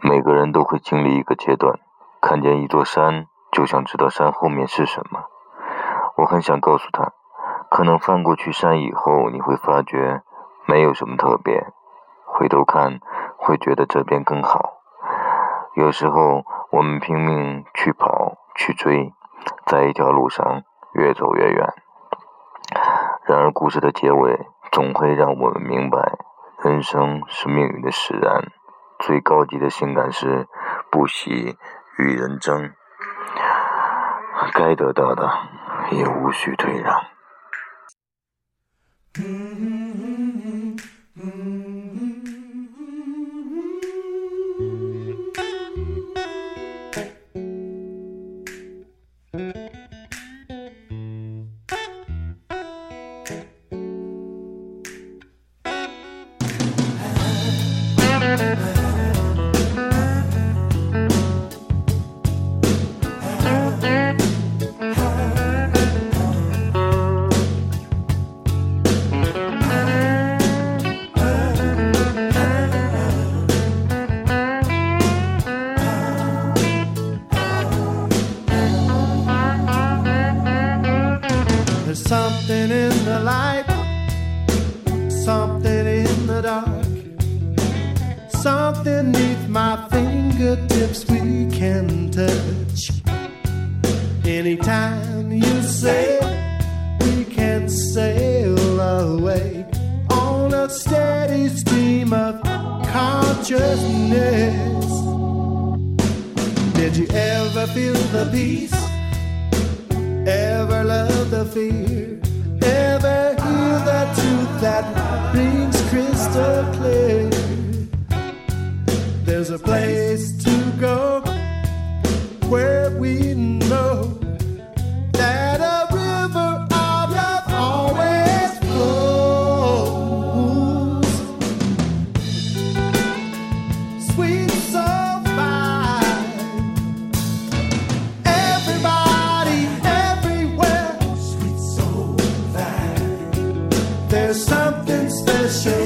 每个人都会经历一个阶段，看见一座山，就想知道山后面是什么。我很想告诉他，可能翻过去山以后，你会发觉没有什么特别，回头看会觉得这边更好。有时候我们拼命去跑去追，在一条路上越走越远。然而故事的结尾总会让我们明白，人生是命运的使然。最高级的性感是不惜与人争，该得到的也无需退让。Anytime you say we can sail away on a steady stream of consciousness. Did you ever feel the peace? Ever love the fear? Ever hear the truth that rings a place to go where we know that a river of love always flows. Sweet soul fine. Everybody, everywhere. Sweet soul fine. There's something special